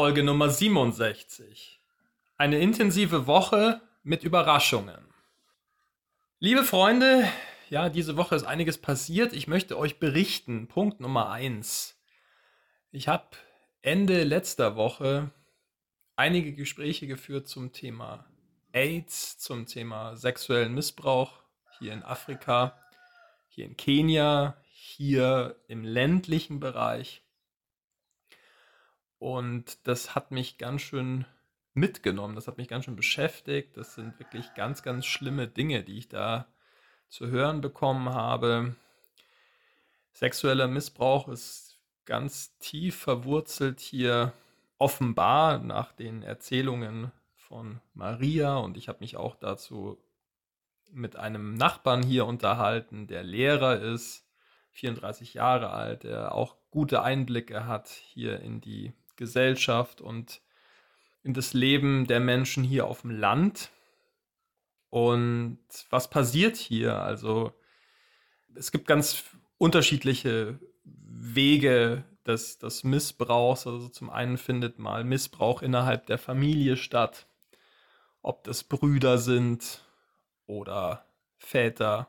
Folge Nummer 67. Eine intensive Woche mit Überraschungen. Liebe Freunde, ja, diese Woche ist einiges passiert. Ich möchte euch berichten. Punkt Nummer 1. Ich habe Ende letzter Woche einige Gespräche geführt zum Thema AIDS, zum Thema sexuellen Missbrauch hier in Afrika, hier in Kenia, hier im ländlichen Bereich. Und das hat mich ganz schön mitgenommen, das hat mich ganz schön beschäftigt. Das sind wirklich ganz, ganz schlimme Dinge, die ich da zu hören bekommen habe. Sexueller Missbrauch ist ganz tief verwurzelt hier offenbar nach den Erzählungen von Maria und ich habe mich auch dazu mit einem Nachbarn hier unterhalten, der Lehrer ist, 34 Jahre alt, der auch gute Einblicke hat hier in die Gesellschaft und in das Leben der Menschen hier auf dem Land. Und was passiert hier? Also es gibt ganz unterschiedliche Wege des, des Missbrauchs. Also zum einen findet mal Missbrauch innerhalb der Familie statt, ob das Brüder sind oder Väter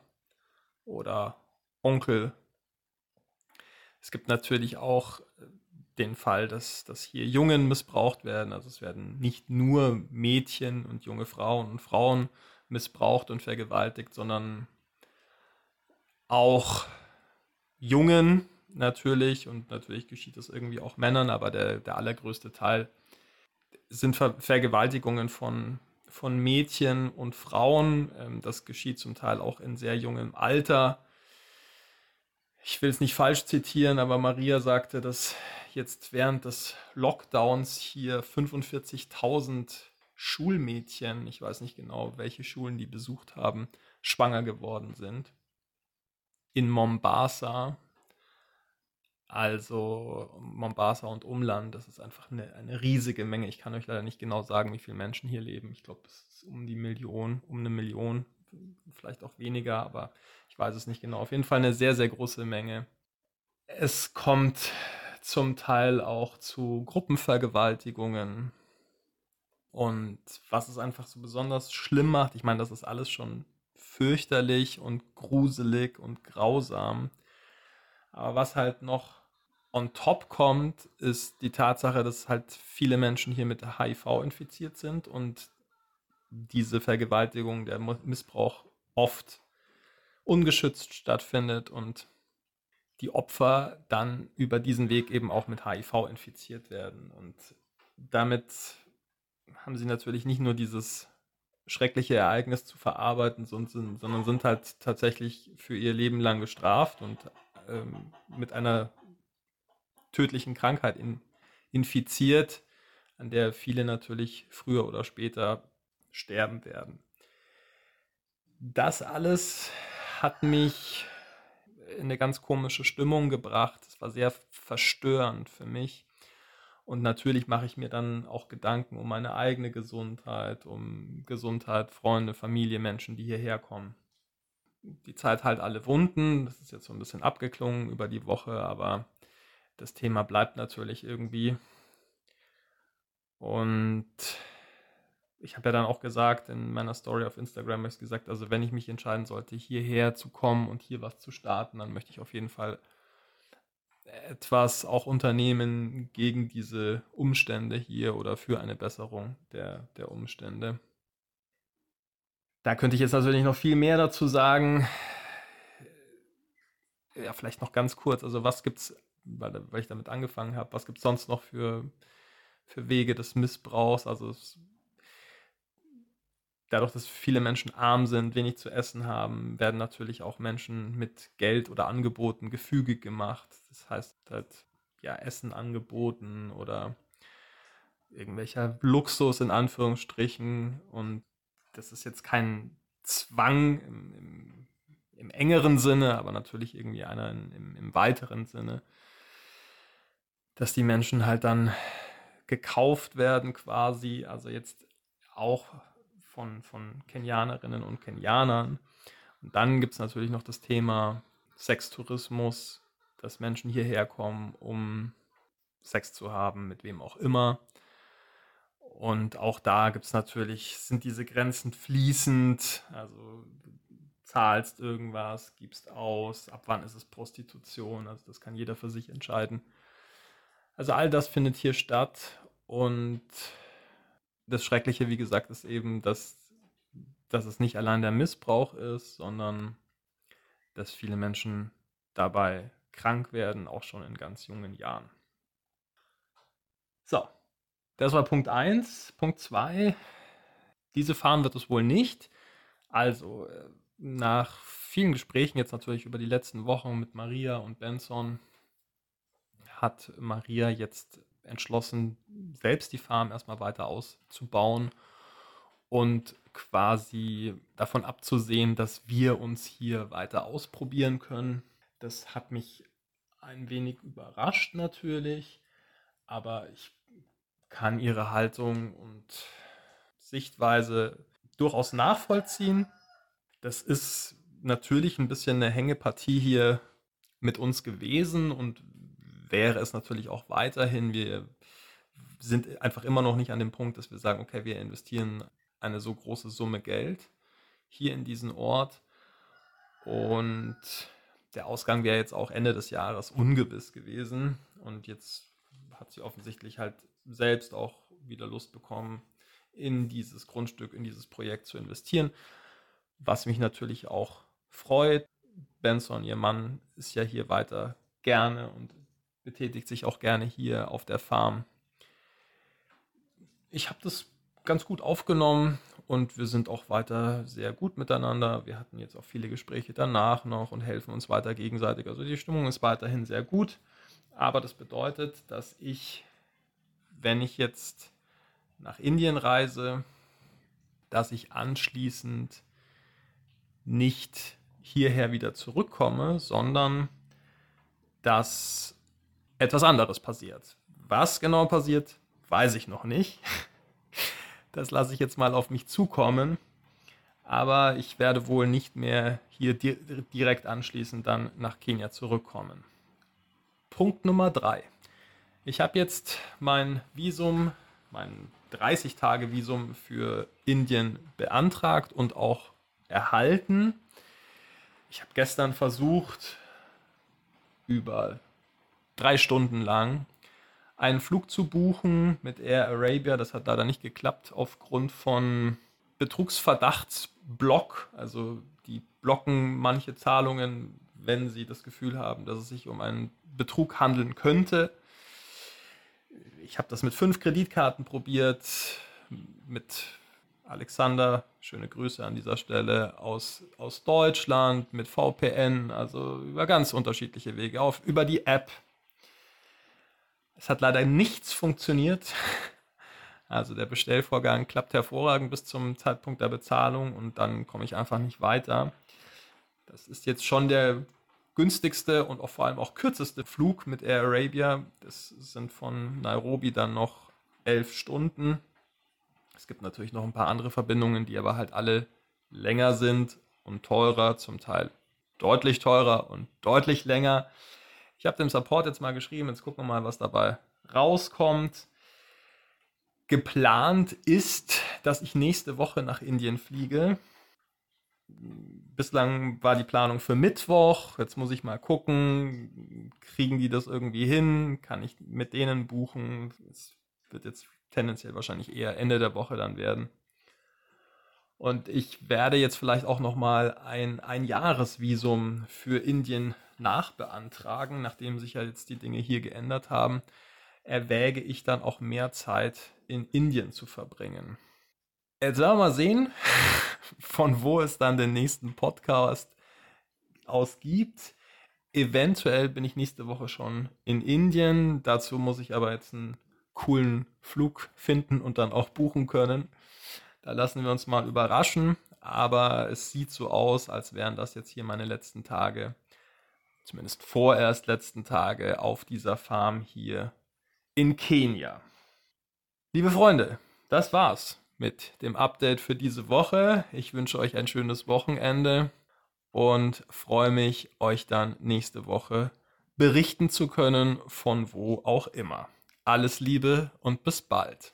oder Onkel. Es gibt natürlich auch den Fall, dass, dass hier Jungen missbraucht werden. Also es werden nicht nur Mädchen und junge Frauen und Frauen missbraucht und vergewaltigt, sondern auch Jungen natürlich und natürlich geschieht das irgendwie auch Männern, aber der, der allergrößte Teil sind Ver Vergewaltigungen von, von Mädchen und Frauen. Ähm, das geschieht zum Teil auch in sehr jungem Alter. Ich will es nicht falsch zitieren, aber Maria sagte, dass jetzt während des Lockdowns hier 45.000 Schulmädchen, ich weiß nicht genau, welche Schulen die besucht haben, schwanger geworden sind. In Mombasa, also Mombasa und Umland, das ist einfach eine, eine, riesige Menge. Ich kann euch leider nicht genau sagen, wie viele Menschen hier leben. Ich glaube, es ist um die Million, um eine Million, vielleicht auch weniger, aber ich weiß es nicht genau. Auf jeden Fall eine sehr, sehr große Menge. Es kommt zum Teil auch zu Gruppenvergewaltigungen. Und was es einfach so besonders schlimm macht, ich meine, das ist alles schon fürchterlich und gruselig und grausam. Aber was halt noch on top kommt, ist die Tatsache, dass halt viele Menschen hier mit HIV infiziert sind und diese Vergewaltigung, der Missbrauch oft ungeschützt stattfindet und die Opfer dann über diesen Weg eben auch mit HIV infiziert werden. Und damit haben sie natürlich nicht nur dieses schreckliche Ereignis zu verarbeiten, sondern sind halt tatsächlich für ihr Leben lang gestraft und ähm, mit einer tödlichen Krankheit in, infiziert, an der viele natürlich früher oder später sterben werden. Das alles hat mich in eine ganz komische Stimmung gebracht. Es war sehr verstörend für mich. Und natürlich mache ich mir dann auch Gedanken um meine eigene Gesundheit, um Gesundheit, Freunde, Familie, Menschen, die hierher kommen. Die Zeit halt alle Wunden. Das ist jetzt so ein bisschen abgeklungen über die Woche, aber das Thema bleibt natürlich irgendwie. Und ich habe ja dann auch gesagt in meiner Story auf Instagram, habe ich gesagt, also wenn ich mich entscheiden sollte, hierher zu kommen und hier was zu starten, dann möchte ich auf jeden Fall etwas auch unternehmen gegen diese Umstände hier oder für eine Besserung der, der Umstände. Da könnte ich jetzt natürlich noch viel mehr dazu sagen. Ja, vielleicht noch ganz kurz. Also was gibt es, weil, weil ich damit angefangen habe, was gibt es sonst noch für, für Wege des Missbrauchs? Also es dadurch, dass viele Menschen arm sind, wenig zu essen haben, werden natürlich auch Menschen mit Geld oder Angeboten gefügig gemacht. Das heißt halt, ja, Essen angeboten oder irgendwelcher Luxus in Anführungsstrichen. Und das ist jetzt kein Zwang im, im, im engeren Sinne, aber natürlich irgendwie einer in, im, im weiteren Sinne, dass die Menschen halt dann gekauft werden quasi. Also jetzt auch von, von Kenianerinnen und Kenianern. Und dann gibt es natürlich noch das Thema Sextourismus, dass Menschen hierher kommen, um Sex zu haben, mit wem auch immer. Und auch da gibt es natürlich, sind diese Grenzen fließend. Also zahlst irgendwas, gibst aus, ab wann ist es Prostitution, also das kann jeder für sich entscheiden. Also all das findet hier statt und das Schreckliche, wie gesagt, ist eben, dass, dass es nicht allein der Missbrauch ist, sondern dass viele Menschen dabei krank werden, auch schon in ganz jungen Jahren. So, das war Punkt 1. Punkt 2, diese Fahren wird es wohl nicht. Also, äh, nach vielen Gesprächen jetzt natürlich über die letzten Wochen mit Maria und Benson hat Maria jetzt entschlossen, selbst die Farm erstmal weiter auszubauen und quasi davon abzusehen, dass wir uns hier weiter ausprobieren können. Das hat mich ein wenig überrascht natürlich, aber ich kann ihre Haltung und Sichtweise durchaus nachvollziehen. Das ist natürlich ein bisschen eine Hängepartie hier mit uns gewesen und wäre es natürlich auch weiterhin. Wir sind einfach immer noch nicht an dem Punkt, dass wir sagen, okay, wir investieren eine so große Summe Geld hier in diesen Ort. Und der Ausgang wäre jetzt auch Ende des Jahres ungewiss gewesen. Und jetzt hat sie offensichtlich halt selbst auch wieder Lust bekommen, in dieses Grundstück, in dieses Projekt zu investieren. Was mich natürlich auch freut. Benson, ihr Mann, ist ja hier weiter gerne und betätigt sich auch gerne hier auf der Farm. Ich habe das ganz gut aufgenommen und wir sind auch weiter sehr gut miteinander. Wir hatten jetzt auch viele Gespräche danach noch und helfen uns weiter gegenseitig. Also die Stimmung ist weiterhin sehr gut. Aber das bedeutet, dass ich, wenn ich jetzt nach Indien reise, dass ich anschließend nicht hierher wieder zurückkomme, sondern dass etwas anderes passiert. Was genau passiert, weiß ich noch nicht. Das lasse ich jetzt mal auf mich zukommen. Aber ich werde wohl nicht mehr hier direkt anschließend dann nach Kenia zurückkommen. Punkt Nummer drei. Ich habe jetzt mein Visum, mein 30-Tage-Visum für Indien beantragt und auch erhalten. Ich habe gestern versucht, über drei Stunden lang einen Flug zu buchen mit Air Arabia. Das hat leider nicht geklappt aufgrund von Betrugsverdachtsblock. Also die blocken manche Zahlungen, wenn sie das Gefühl haben, dass es sich um einen Betrug handeln könnte. Ich habe das mit fünf Kreditkarten probiert, mit Alexander, schöne Grüße an dieser Stelle, aus, aus Deutschland mit VPN, also über ganz unterschiedliche Wege, auf, über die App. Es hat leider nichts funktioniert. Also der Bestellvorgang klappt hervorragend bis zum Zeitpunkt der Bezahlung und dann komme ich einfach nicht weiter. Das ist jetzt schon der günstigste und auch vor allem auch kürzeste Flug mit Air Arabia. Das sind von Nairobi dann noch elf Stunden. Es gibt natürlich noch ein paar andere Verbindungen, die aber halt alle länger sind und teurer, zum Teil deutlich teurer und deutlich länger. Ich habe dem Support jetzt mal geschrieben, jetzt gucken wir mal, was dabei rauskommt. Geplant ist, dass ich nächste Woche nach Indien fliege. Bislang war die Planung für Mittwoch. Jetzt muss ich mal gucken, kriegen die das irgendwie hin? Kann ich mit denen buchen? Es wird jetzt tendenziell wahrscheinlich eher Ende der Woche dann werden. Und ich werde jetzt vielleicht auch nochmal ein, ein Jahresvisum für Indien nachbeantragen, nachdem sich ja jetzt die Dinge hier geändert haben, erwäge ich dann auch mehr Zeit in Indien zu verbringen. Jetzt werden wir mal sehen, von wo es dann den nächsten Podcast aus gibt. Eventuell bin ich nächste Woche schon in Indien. Dazu muss ich aber jetzt einen coolen Flug finden und dann auch buchen können. Da lassen wir uns mal überraschen, aber es sieht so aus, als wären das jetzt hier meine letzten Tage, zumindest vorerst letzten Tage auf dieser Farm hier in Kenia. Liebe Freunde, das war's mit dem Update für diese Woche. Ich wünsche euch ein schönes Wochenende und freue mich, euch dann nächste Woche berichten zu können, von wo auch immer. Alles Liebe und bis bald.